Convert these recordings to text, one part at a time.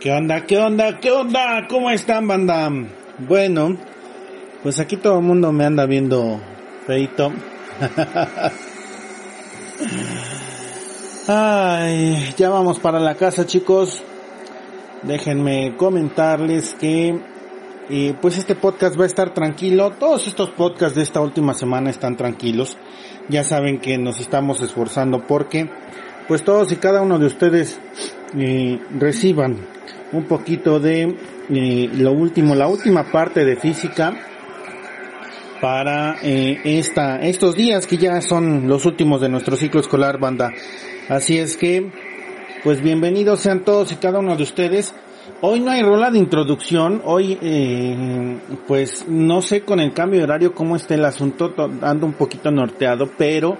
¿Qué onda? ¿Qué onda? ¿Qué onda? ¿Cómo están, banda? Bueno, pues aquí todo el mundo me anda viendo feito. Ay, ya vamos para la casa, chicos. Déjenme comentarles que eh, pues este podcast va a estar tranquilo. Todos estos podcasts de esta última semana están tranquilos. Ya saben que nos estamos esforzando porque pues todos y cada uno de ustedes eh, reciban un poquito de eh, lo último, la última parte de física para eh, esta, estos días que ya son los últimos de nuestro ciclo escolar, banda. Así es que, pues bienvenidos sean todos y cada uno de ustedes. Hoy no hay rola de introducción, hoy eh, pues no sé con el cambio de horario cómo está el asunto, ando un poquito norteado, pero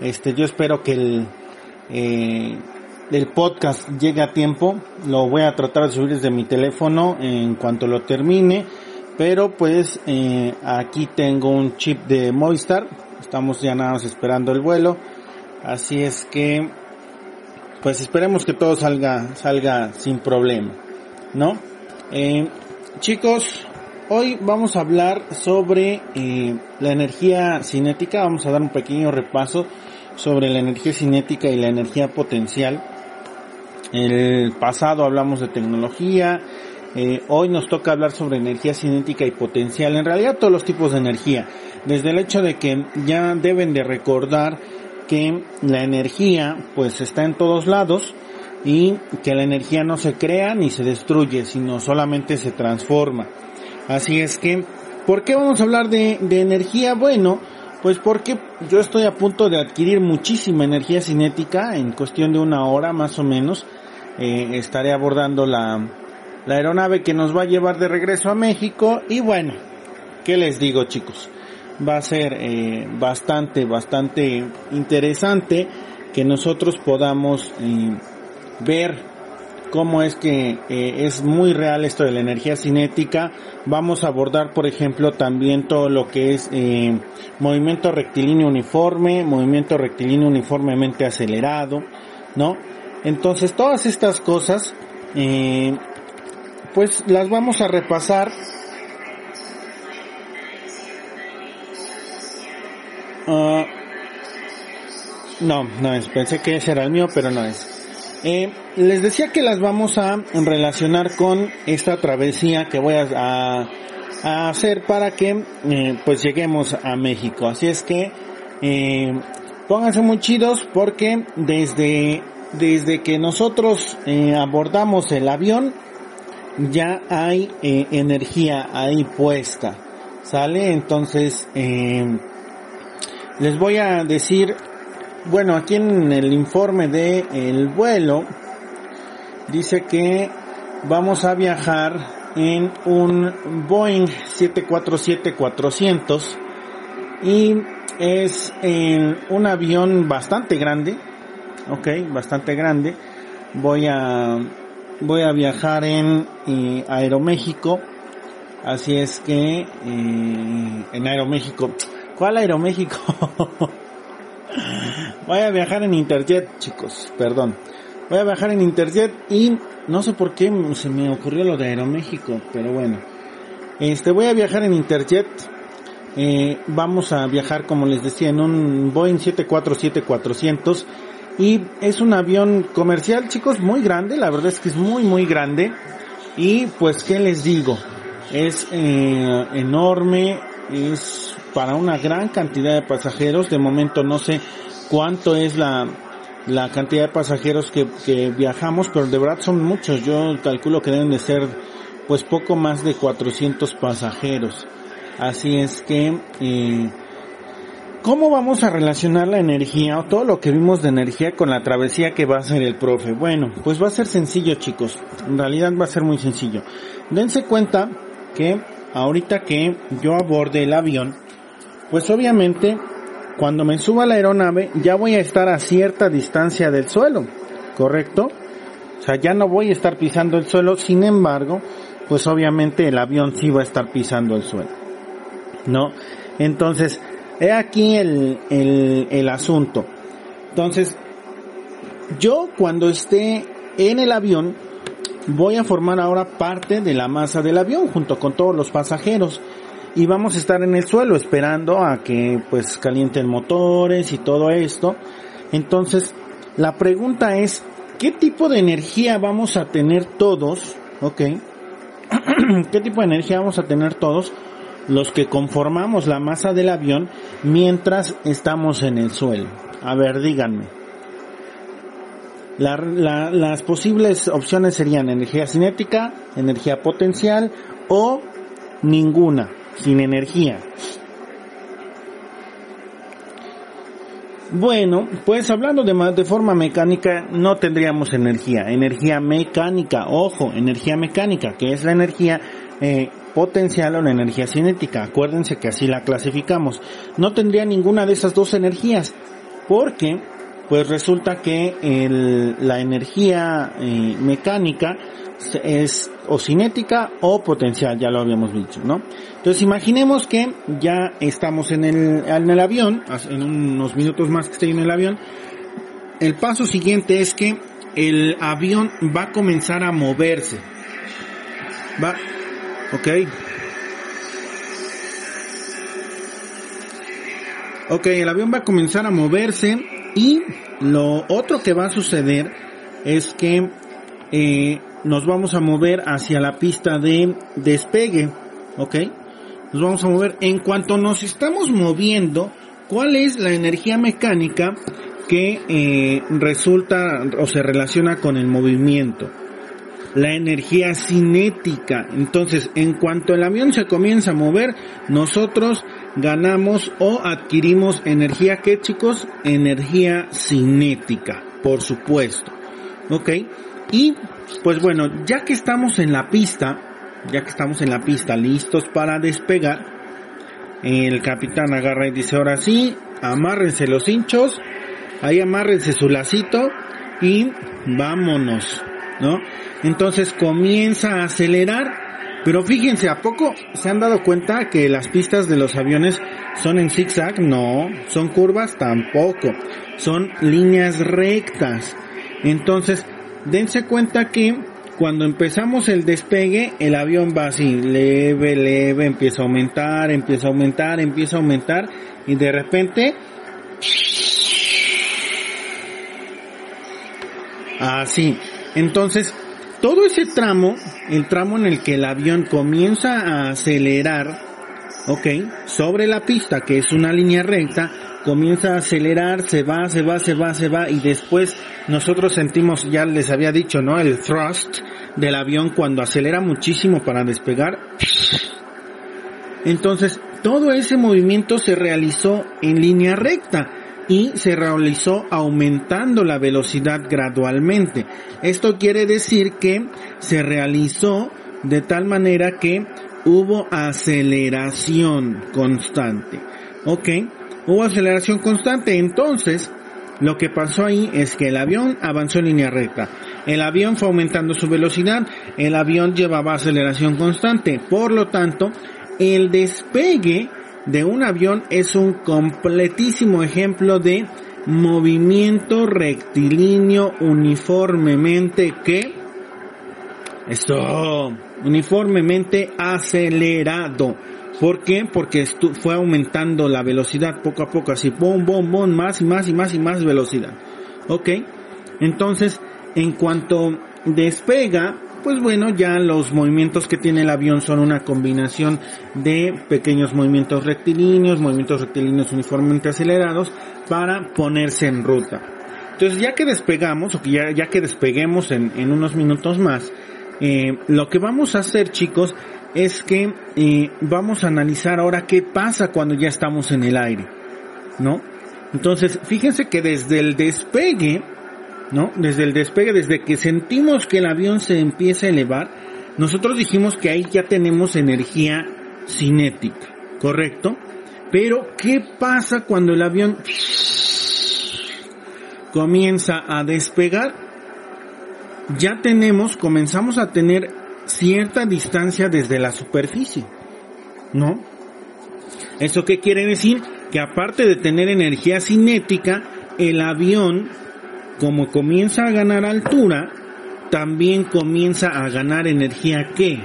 este yo espero que el eh, el podcast llegue a tiempo, lo voy a tratar de subir desde mi teléfono en cuanto lo termine, pero pues eh, aquí tengo un chip de Movistar, estamos ya nada más esperando el vuelo, así es que pues esperemos que todo salga salga sin problema, ¿no? Eh, chicos, hoy vamos a hablar sobre eh, la energía cinética, vamos a dar un pequeño repaso sobre la energía cinética y la energía potencial. El pasado hablamos de tecnología, eh, hoy nos toca hablar sobre energía cinética y potencial, en realidad todos los tipos de energía, desde el hecho de que ya deben de recordar que la energía pues está en todos lados y que la energía no se crea ni se destruye, sino solamente se transforma. Así es que, ¿por qué vamos a hablar de, de energía? Bueno, pues porque yo estoy a punto de adquirir muchísima energía cinética en cuestión de una hora más o menos. Eh, estaré abordando la, la aeronave que nos va a llevar de regreso a México y bueno, ¿qué les digo chicos? Va a ser eh, bastante, bastante interesante que nosotros podamos eh, ver cómo es que eh, es muy real esto de la energía cinética. Vamos a abordar, por ejemplo, también todo lo que es eh, movimiento rectilíneo uniforme, movimiento rectilíneo uniformemente acelerado, ¿no? Entonces, todas estas cosas, eh, pues las vamos a repasar. Uh, no, no es, pensé que ese era el mío, pero no es. Eh, les decía que las vamos a relacionar con esta travesía que voy a, a, hacer para que eh, pues lleguemos a México. Así es que eh, pónganse muy chidos porque desde desde que nosotros eh, abordamos el avión ya hay eh, energía ahí puesta. ¿Sale? Entonces eh, les voy a decir bueno, aquí en el informe de el vuelo dice que vamos a viajar en un Boeing 747-400 y es en un avión bastante grande, ok, bastante grande. Voy a voy a viajar en eh, Aeroméxico, así es que eh, en Aeroméxico, ¿cuál Aeroméxico? Voy a viajar en Interjet, chicos, perdón. Voy a viajar en Interjet y no sé por qué se me ocurrió lo de Aeroméxico, pero bueno. Este, voy a viajar en Interjet. Eh, vamos a viajar, como les decía, en un Boeing 747-400 y es un avión comercial, chicos, muy grande. La verdad es que es muy, muy grande. Y pues, ¿qué les digo? Es eh, enorme, es para una gran cantidad de pasajeros. De momento no sé cuánto es la, la cantidad de pasajeros que, que viajamos, pero de verdad son muchos. Yo calculo que deben de ser pues poco más de 400 pasajeros. Así es que, eh, ¿cómo vamos a relacionar la energía o todo lo que vimos de energía con la travesía que va a hacer el profe? Bueno, pues va a ser sencillo chicos. En realidad va a ser muy sencillo. Dense cuenta que ahorita que yo aborde el avión, pues obviamente cuando me suba a la aeronave ya voy a estar a cierta distancia del suelo, ¿correcto? O sea, ya no voy a estar pisando el suelo, sin embargo, pues obviamente el avión sí va a estar pisando el suelo, ¿no? Entonces, he aquí el, el, el asunto. Entonces, yo cuando esté en el avión, voy a formar ahora parte de la masa del avión junto con todos los pasajeros y vamos a estar en el suelo esperando a que pues calienten motores y todo esto. Entonces, la pregunta es, ¿qué tipo de energía vamos a tener todos? ¿Ok? ¿Qué tipo de energía vamos a tener todos los que conformamos la masa del avión mientras estamos en el suelo? A ver, díganme. las posibles opciones serían energía cinética, energía potencial o ninguna, sin energía. Bueno, pues hablando de, de forma mecánica, no tendríamos energía. Energía mecánica, ojo, energía mecánica, que es la energía eh, potencial o la energía cinética. Acuérdense que así la clasificamos. No tendría ninguna de esas dos energías, porque pues resulta que la energía eh, mecánica es o cinética o potencial, ya lo habíamos dicho, ¿no? Entonces imaginemos que ya estamos en el, en el avión, en unos minutos más que esté en el avión, el paso siguiente es que el avión va a comenzar a moverse. Va, ok. Ok, el avión va a comenzar a moverse y lo otro que va a suceder es que eh, nos vamos a mover hacia la pista de despegue, ¿ok? Nos vamos a mover. En cuanto nos estamos moviendo, ¿cuál es la energía mecánica que eh, resulta o se relaciona con el movimiento? La energía cinética. Entonces, en cuanto el avión se comienza a mover, nosotros ganamos o adquirimos energía, ¿qué chicos? Energía cinética, por supuesto. ¿Ok? Y pues bueno, ya que estamos en la pista, ya que estamos en la pista listos para despegar, el capitán agarra y dice, ahora sí, amárrense los hinchos, ahí amárrense su lacito y vámonos, ¿no? Entonces comienza a acelerar, pero fíjense, ¿a poco se han dado cuenta que las pistas de los aviones son en zigzag? No, son curvas tampoco, son líneas rectas. Entonces, dense cuenta que cuando empezamos el despegue, el avión va así, leve, leve, empieza a aumentar, empieza a aumentar, empieza a aumentar, y de repente, así. Entonces, todo ese tramo, el tramo en el que el avión comienza a acelerar, ok, sobre la pista, que es una línea recta, comienza a acelerar, se va, se va, se va, se va y después nosotros sentimos, ya les había dicho, ¿no? El thrust del avión cuando acelera muchísimo para despegar. Entonces, todo ese movimiento se realizó en línea recta y se realizó aumentando la velocidad gradualmente. Esto quiere decir que se realizó de tal manera que hubo aceleración constante. ¿Ok? hubo aceleración constante. Entonces, lo que pasó ahí es que el avión avanzó en línea recta. El avión fue aumentando su velocidad, el avión llevaba aceleración constante. Por lo tanto, el despegue de un avión es un completísimo ejemplo de movimiento rectilíneo uniformemente que eso uniformemente acelerado ¿Por qué? Porque fue aumentando la velocidad poco a poco, así, bom, bom, bom, más y más y más y más velocidad. ¿Ok? Entonces, en cuanto despega, pues bueno, ya los movimientos que tiene el avión son una combinación de pequeños movimientos rectilíneos, movimientos rectilíneos uniformemente acelerados para ponerse en ruta. Entonces, ya que despegamos, o que ya, ya que despeguemos en, en unos minutos más, eh, lo que vamos a hacer, chicos, es que eh, vamos a analizar ahora qué pasa cuando ya estamos en el aire, ¿no? Entonces, fíjense que desde el despegue, ¿no? Desde el despegue, desde que sentimos que el avión se empieza a elevar, nosotros dijimos que ahí ya tenemos energía cinética, ¿correcto? Pero, ¿qué pasa cuando el avión comienza a despegar? Ya tenemos, comenzamos a tener cierta distancia desde la superficie, ¿no? ¿Eso qué quiere decir? Que aparte de tener energía cinética, el avión, como comienza a ganar altura, también comienza a ganar energía ¿qué?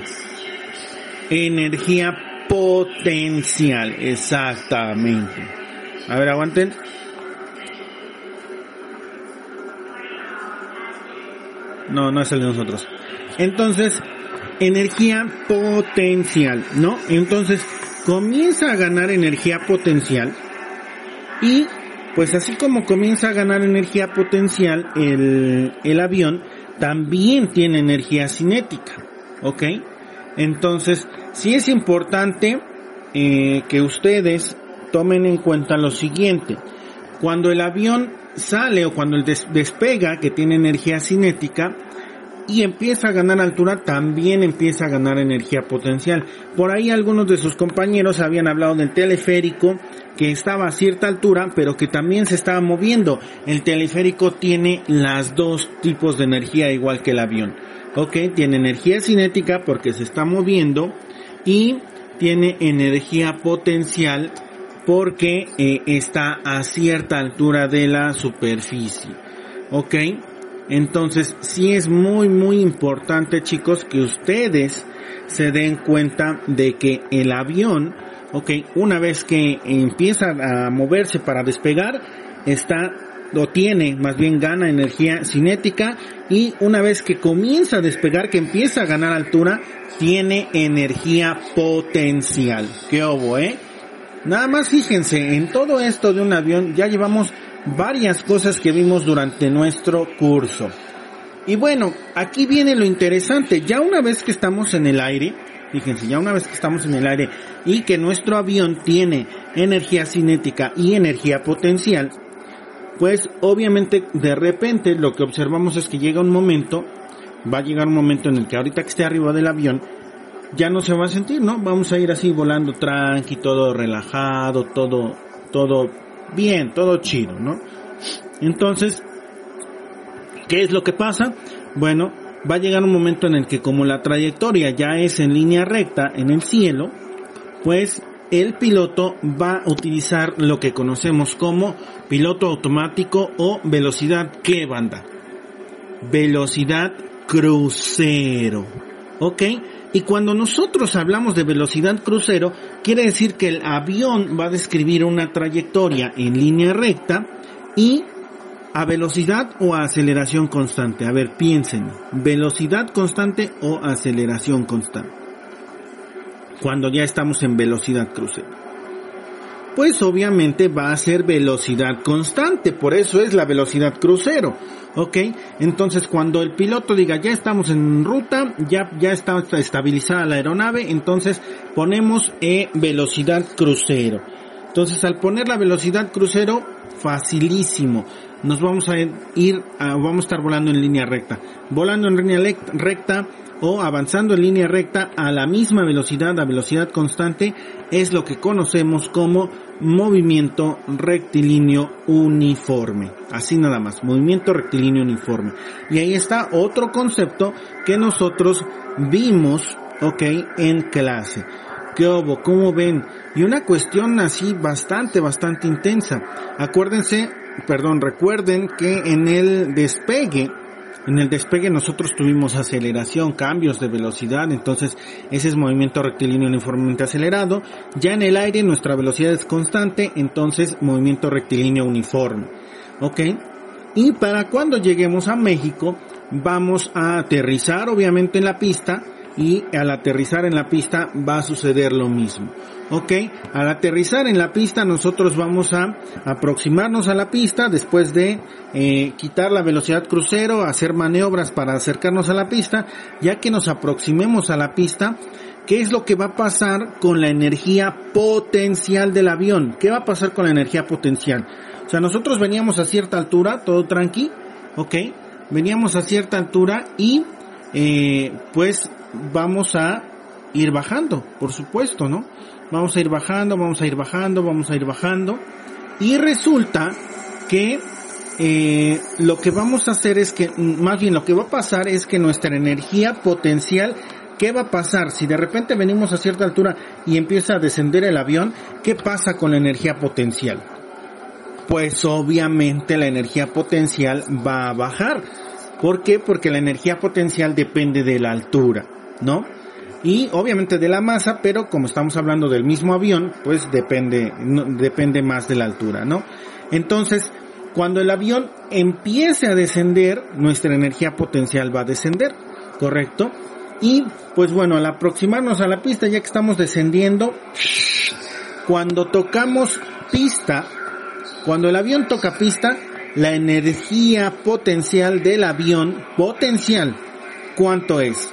Energía potencial, exactamente. A ver, aguanten. No, no es el de nosotros. Entonces, energía potencial, ¿no? Entonces, comienza a ganar energía potencial y pues así como comienza a ganar energía potencial el, el avión, también tiene energía cinética, ¿ok? Entonces, sí es importante eh, que ustedes tomen en cuenta lo siguiente. Cuando el avión sale o cuando el despega, que tiene energía cinética, y empieza a ganar altura, también empieza a ganar energía potencial. Por ahí algunos de sus compañeros habían hablado del teleférico que estaba a cierta altura, pero que también se estaba moviendo. El teleférico tiene las dos tipos de energía igual que el avión. Ok, tiene energía cinética porque se está moviendo y tiene energía potencial porque eh, está a cierta altura de la superficie. Ok, entonces sí es muy muy importante chicos que ustedes se den cuenta de que el avión, ok, una vez que empieza a moverse para despegar, está o tiene, más bien gana energía cinética y una vez que comienza a despegar, que empieza a ganar altura, tiene energía potencial. ¿Qué obo, eh? Nada más fíjense, en todo esto de un avión ya llevamos varias cosas que vimos durante nuestro curso. Y bueno, aquí viene lo interesante, ya una vez que estamos en el aire, fíjense, ya una vez que estamos en el aire y que nuestro avión tiene energía cinética y energía potencial, pues obviamente de repente lo que observamos es que llega un momento, va a llegar un momento en el que ahorita que esté arriba del avión, ya no se va a sentir, ¿no? Vamos a ir así volando tranqui, todo relajado, todo, todo bien, todo chido, ¿no? Entonces, ¿qué es lo que pasa? Bueno, va a llegar un momento en el que como la trayectoria ya es en línea recta en el cielo, pues el piloto va a utilizar lo que conocemos como piloto automático o velocidad ¿qué banda? Velocidad crucero. ¿Ok? Y cuando nosotros hablamos de velocidad crucero, quiere decir que el avión va a describir una trayectoria en línea recta y a velocidad o a aceleración constante. A ver, piensen, velocidad constante o aceleración constante. Cuando ya estamos en velocidad crucero pues obviamente va a ser velocidad constante, por eso es la velocidad crucero, ¿ok? Entonces cuando el piloto diga ya estamos en ruta, ya, ya está estabilizada la aeronave, entonces ponemos e velocidad crucero. Entonces al poner la velocidad crucero, facilísimo, nos vamos a ir, vamos a estar volando en línea recta. Volando en línea recta, o avanzando en línea recta a la misma velocidad, a velocidad constante, es lo que conocemos como movimiento rectilíneo uniforme. Así nada más, movimiento rectilíneo uniforme. Y ahí está otro concepto que nosotros vimos, ok, en clase. ¿Qué hubo? ¿Cómo ven? Y una cuestión así bastante, bastante intensa. Acuérdense, perdón, recuerden que en el despegue, en el despegue nosotros tuvimos aceleración, cambios de velocidad, entonces ese es movimiento rectilíneo uniformemente acelerado. Ya en el aire nuestra velocidad es constante, entonces movimiento rectilíneo uniforme. ¿Ok? Y para cuando lleguemos a México, vamos a aterrizar obviamente en la pista y al aterrizar en la pista va a suceder lo mismo. ¿ok? Al aterrizar en la pista nosotros vamos a aproximarnos a la pista después de eh, quitar la velocidad crucero, hacer maniobras para acercarnos a la pista, ya que nos aproximemos a la pista, ¿qué es lo que va a pasar con la energía potencial del avión? ¿Qué va a pasar con la energía potencial? O sea, nosotros veníamos a cierta altura, todo tranqui, ¿ok? Veníamos a cierta altura y eh, pues vamos a ir bajando, por supuesto, ¿no? Vamos a ir bajando, vamos a ir bajando, vamos a ir bajando. Y resulta que eh, lo que vamos a hacer es que, más bien lo que va a pasar es que nuestra energía potencial, ¿qué va a pasar? Si de repente venimos a cierta altura y empieza a descender el avión, ¿qué pasa con la energía potencial? Pues obviamente la energía potencial va a bajar. ¿Por qué? Porque la energía potencial depende de la altura, ¿no? Y obviamente de la masa, pero como estamos hablando del mismo avión, pues depende, depende más de la altura, ¿no? Entonces, cuando el avión empiece a descender, nuestra energía potencial va a descender, ¿correcto? Y pues bueno, al aproximarnos a la pista, ya que estamos descendiendo, cuando tocamos pista, cuando el avión toca pista, la energía potencial del avión, potencial, ¿cuánto es?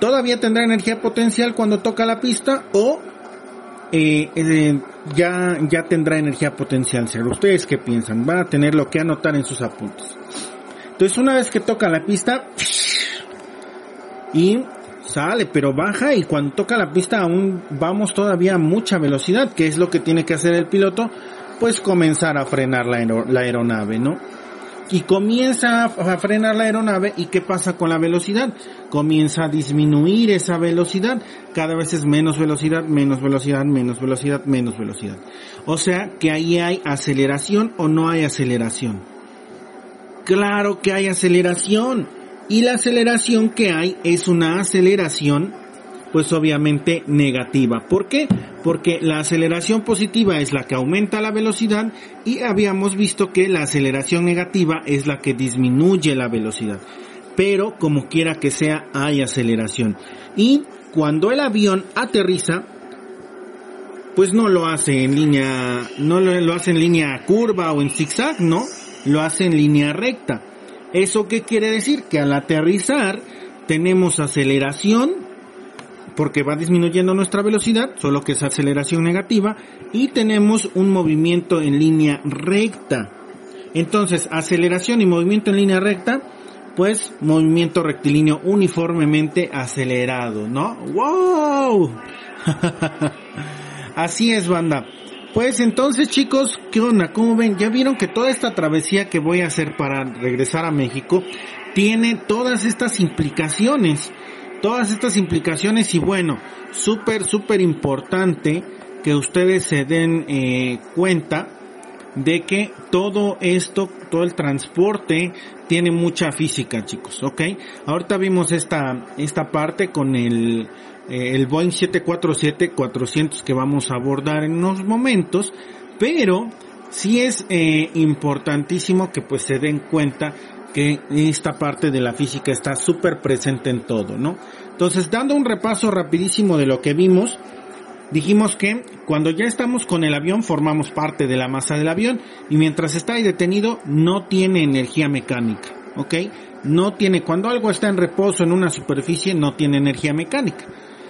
¿Todavía tendrá energía potencial cuando toca la pista o eh, eh, ya, ya tendrá energía potencial cero? ¿Ustedes qué piensan? Van a tener lo que anotar en sus apuntes. Entonces una vez que toca la pista y sale, pero baja y cuando toca la pista aún vamos todavía a mucha velocidad, que es lo que tiene que hacer el piloto, pues comenzar a frenar la, la aeronave, ¿no? Y comienza a frenar la aeronave y ¿qué pasa con la velocidad? Comienza a disminuir esa velocidad, cada vez es menos velocidad, menos velocidad, menos velocidad, menos velocidad. O sea que ahí hay aceleración o no hay aceleración. Claro que hay aceleración y la aceleración que hay es una aceleración pues obviamente negativa. ¿Por qué? Porque la aceleración positiva es la que aumenta la velocidad y habíamos visto que la aceleración negativa es la que disminuye la velocidad. Pero como quiera que sea hay aceleración. Y cuando el avión aterriza, pues no lo hace en línea, no lo, hace en línea curva o en zigzag, no, lo hace en línea recta. ¿Eso qué quiere decir? Que al aterrizar tenemos aceleración porque va disminuyendo nuestra velocidad, solo que es aceleración negativa, y tenemos un movimiento en línea recta. Entonces, aceleración y movimiento en línea recta, pues movimiento rectilíneo uniformemente acelerado, ¿no? ¡Wow! Así es, banda. Pues entonces chicos, ¿qué onda? ¿Cómo ven? Ya vieron que toda esta travesía que voy a hacer para regresar a México tiene todas estas implicaciones. Todas estas implicaciones y bueno, súper, súper importante que ustedes se den eh, cuenta de que todo esto, todo el transporte tiene mucha física, chicos, ¿ok? Ahorita vimos esta, esta parte con el, eh, el Boeing 747-400 que vamos a abordar en unos momentos, pero sí es eh, importantísimo que pues se den cuenta que esta parte de la física está súper presente en todo, ¿no? Entonces, dando un repaso rapidísimo de lo que vimos, dijimos que cuando ya estamos con el avión formamos parte de la masa del avión y mientras está ahí detenido no tiene energía mecánica, ¿ok? No tiene, cuando algo está en reposo en una superficie no tiene energía mecánica.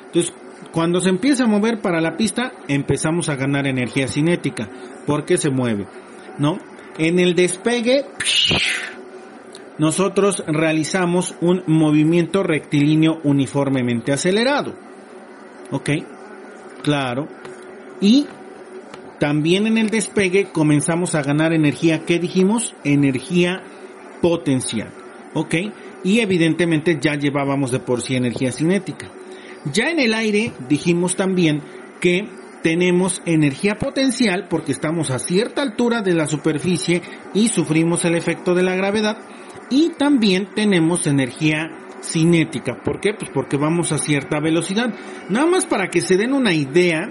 Entonces, cuando se empieza a mover para la pista, empezamos a ganar energía cinética, porque se mueve, ¿no? En el despegue, nosotros realizamos un movimiento rectilíneo uniformemente acelerado. ¿Ok? Claro. Y también en el despegue comenzamos a ganar energía, ¿qué dijimos? Energía potencial. ¿Ok? Y evidentemente ya llevábamos de por sí energía cinética. Ya en el aire dijimos también que tenemos energía potencial porque estamos a cierta altura de la superficie y sufrimos el efecto de la gravedad y también tenemos energía cinética. ¿Por qué? Pues porque vamos a cierta velocidad. Nada más para que se den una idea,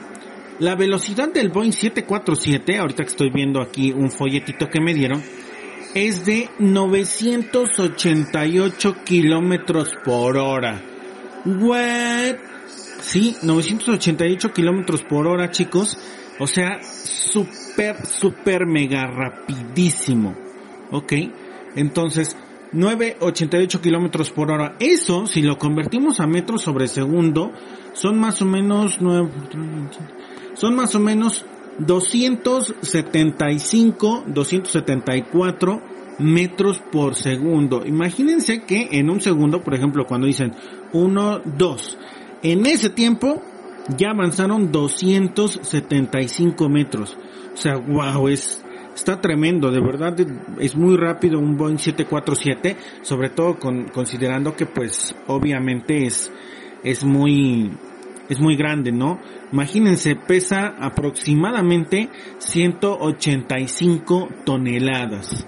la velocidad del Boeing 747, ahorita que estoy viendo aquí un folletito que me dieron, es de 988 kilómetros por hora. What? Sí, 988 kilómetros por hora, chicos. O sea, súper, súper mega rapidísimo. ¿Ok? Entonces, 988 kilómetros por hora. Eso, si lo convertimos a metros sobre segundo, son más o menos, son más o menos 275, 274 metros por segundo. Imagínense que en un segundo, por ejemplo, cuando dicen 1, 2, en ese tiempo ya avanzaron 275 metros. O sea, wow, es, está tremendo, de verdad es muy rápido un Boeing 747, sobre todo con, considerando que pues obviamente es, es muy, es muy grande, ¿no? Imagínense, pesa aproximadamente 185 toneladas.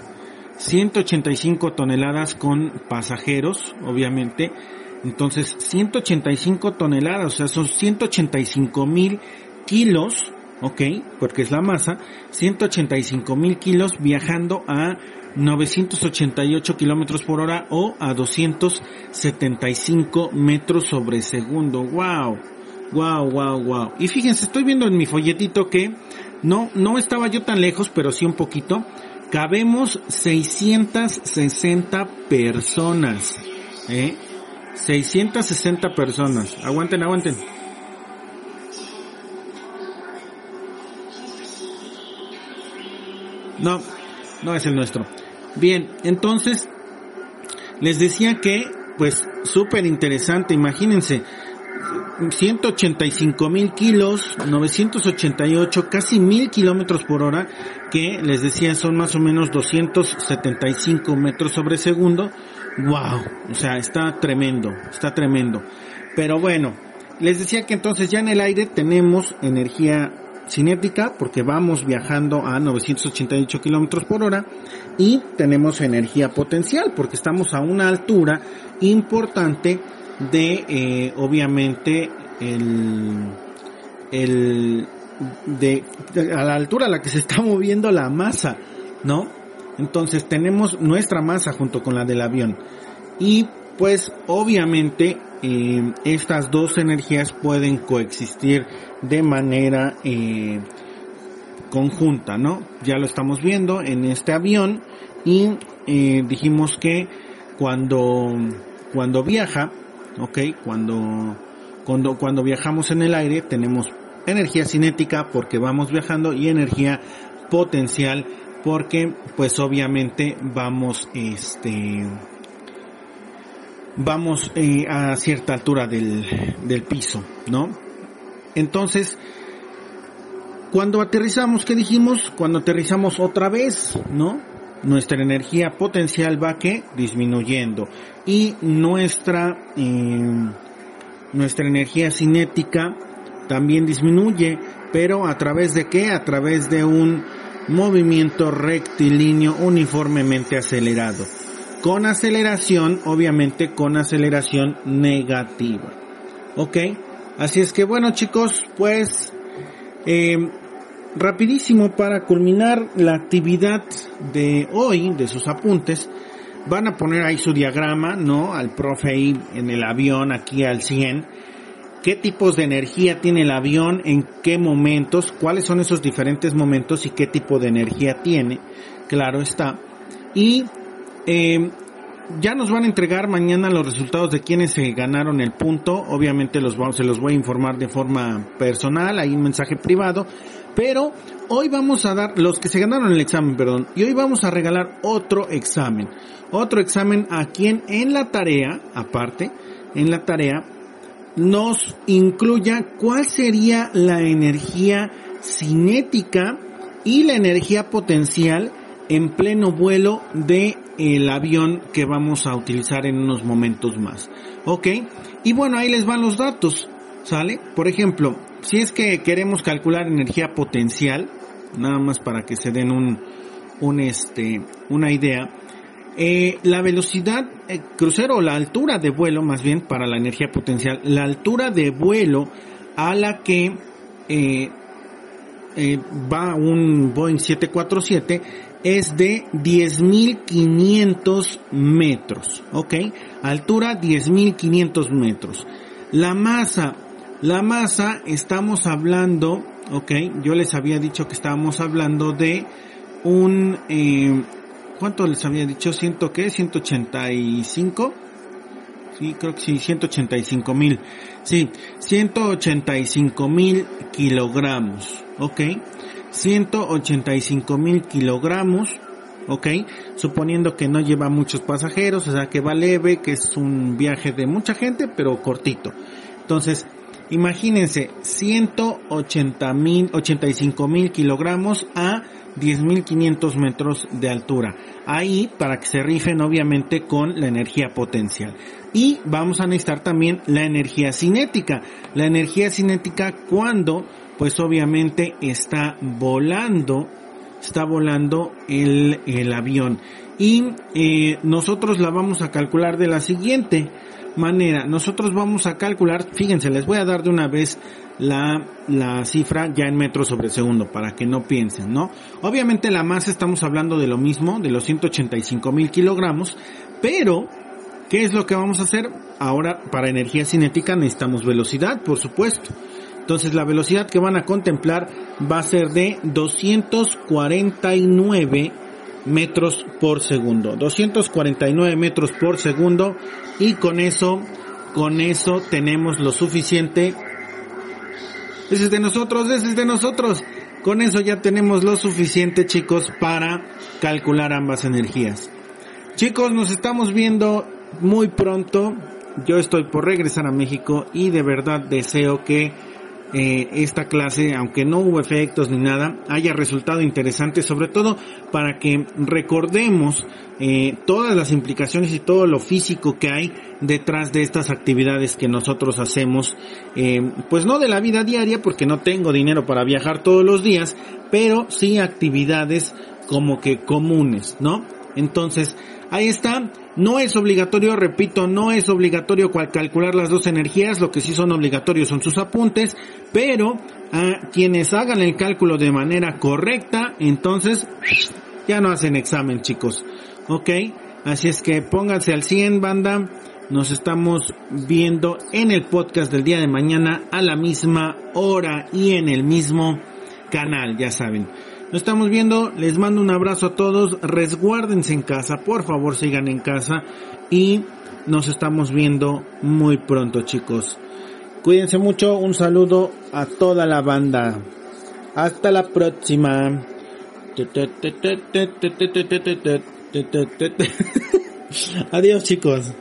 185 toneladas con pasajeros, obviamente. Entonces, 185 toneladas, o sea, son 185 mil kilos, ok, porque es la masa, 185 mil kilos viajando a 988 kilómetros por hora o a 275 metros sobre segundo. Wow, wow, wow, wow. Y fíjense, estoy viendo en mi folletito que no, no estaba yo tan lejos, pero sí un poquito. Cabemos 660 personas, ¿eh? 660 personas. Aguanten, aguanten. No, no es el nuestro. Bien, entonces, les decía que, pues, súper interesante, imagínense, 185 mil kilos, 988, casi mil kilómetros por hora, que les decía son más o menos 275 metros sobre segundo. Wow, o sea, está tremendo, está tremendo. Pero bueno, les decía que entonces ya en el aire tenemos energía cinética porque vamos viajando a 988 kilómetros por hora y tenemos energía potencial porque estamos a una altura importante de eh, obviamente el, el de, a la altura a la que se está moviendo la masa, ¿no? Entonces tenemos nuestra masa junto con la del avión y pues obviamente estas dos energías pueden coexistir de manera eh, conjunta, ¿no? Ya lo estamos viendo en este avión y eh, dijimos que cuando cuando viaja, ¿ok? Cuando cuando cuando viajamos en el aire tenemos energía cinética porque vamos viajando y energía potencial porque pues obviamente vamos este vamos eh, a cierta altura del, del piso, ¿no? Entonces, cuando aterrizamos, ¿qué dijimos? Cuando aterrizamos otra vez, ¿no? Nuestra energía potencial va que disminuyendo y nuestra eh, nuestra energía cinética también disminuye, pero a través de qué? A través de un movimiento rectilíneo uniformemente acelerado con aceleración, obviamente con aceleración negativa. ¿Ok? Así es que bueno chicos, pues eh, rapidísimo para culminar la actividad de hoy, de sus apuntes, van a poner ahí su diagrama, ¿no? Al profe ahí en el avión, aquí al 100. ¿Qué tipos de energía tiene el avión? ¿En qué momentos? ¿Cuáles son esos diferentes momentos y qué tipo de energía tiene? Claro está. Y eh, ya nos van a entregar mañana los resultados de quienes se ganaron el punto. Obviamente los vamos, se los voy a informar de forma personal, hay un mensaje privado. Pero hoy vamos a dar, los que se ganaron el examen, perdón, y hoy vamos a regalar otro examen. Otro examen a quien en la tarea, aparte, en la tarea, nos incluya cuál sería la energía cinética y la energía potencial en pleno vuelo de el avión que vamos a utilizar en unos momentos más. ¿Ok? Y bueno, ahí les van los datos. ¿Sale? Por ejemplo, si es que queremos calcular energía potencial, nada más para que se den un, un este, una idea, eh, la velocidad eh, crucero, la altura de vuelo, más bien para la energía potencial, la altura de vuelo a la que eh, va un Boeing 747 es de 10.500 metros, ¿ok? Altura 10.500 metros. La masa, la masa estamos hablando, ¿ok? Yo les había dicho que estábamos hablando de un, eh, ¿cuánto les había dicho? ¿Ciento qué? ¿185? Sí, creo que sí, 185 mil. Sí, 185 mil kilogramos, ¿ok? 185 mil kilogramos, ¿ok? Suponiendo que no lleva muchos pasajeros, o sea que va leve, que es un viaje de mucha gente, pero cortito. Entonces, imagínense, 180 mil, 85 mil kilogramos a 10.500 metros de altura. Ahí, para que se rifen obviamente con la energía potencial. Y vamos a necesitar también la energía cinética. La energía cinética cuando pues obviamente está volando, está volando el, el avión. Y eh, nosotros la vamos a calcular de la siguiente manera. Nosotros vamos a calcular, fíjense, les voy a dar de una vez la, la cifra ya en metros sobre segundo para que no piensen, ¿no? Obviamente la masa estamos hablando de lo mismo, de los 185 mil kilogramos, pero ¿qué es lo que vamos a hacer? Ahora para energía cinética necesitamos velocidad, por supuesto. Entonces la velocidad que van a contemplar va a ser de 249 metros por segundo. 249 metros por segundo y con eso, con eso tenemos lo suficiente. Ese es de nosotros, ese es de nosotros. Con eso ya tenemos lo suficiente chicos para calcular ambas energías. Chicos, nos estamos viendo muy pronto. Yo estoy por regresar a México y de verdad deseo que eh, esta clase, aunque no hubo efectos ni nada, haya resultado interesante, sobre todo para que recordemos eh, todas las implicaciones y todo lo físico que hay detrás de estas actividades que nosotros hacemos, eh, pues no de la vida diaria, porque no tengo dinero para viajar todos los días, pero sí actividades como que comunes, ¿no? Entonces, ahí está. No es obligatorio, repito, no es obligatorio calcular las dos energías, lo que sí son obligatorios son sus apuntes, pero a quienes hagan el cálculo de manera correcta, entonces ya no hacen examen, chicos. ¿Ok? Así es que pónganse al 100, banda. Nos estamos viendo en el podcast del día de mañana a la misma hora y en el mismo canal, ya saben. Nos estamos viendo, les mando un abrazo a todos, resguárdense en casa, por favor sigan en casa y nos estamos viendo muy pronto chicos. Cuídense mucho, un saludo a toda la banda. Hasta la próxima. Adiós chicos.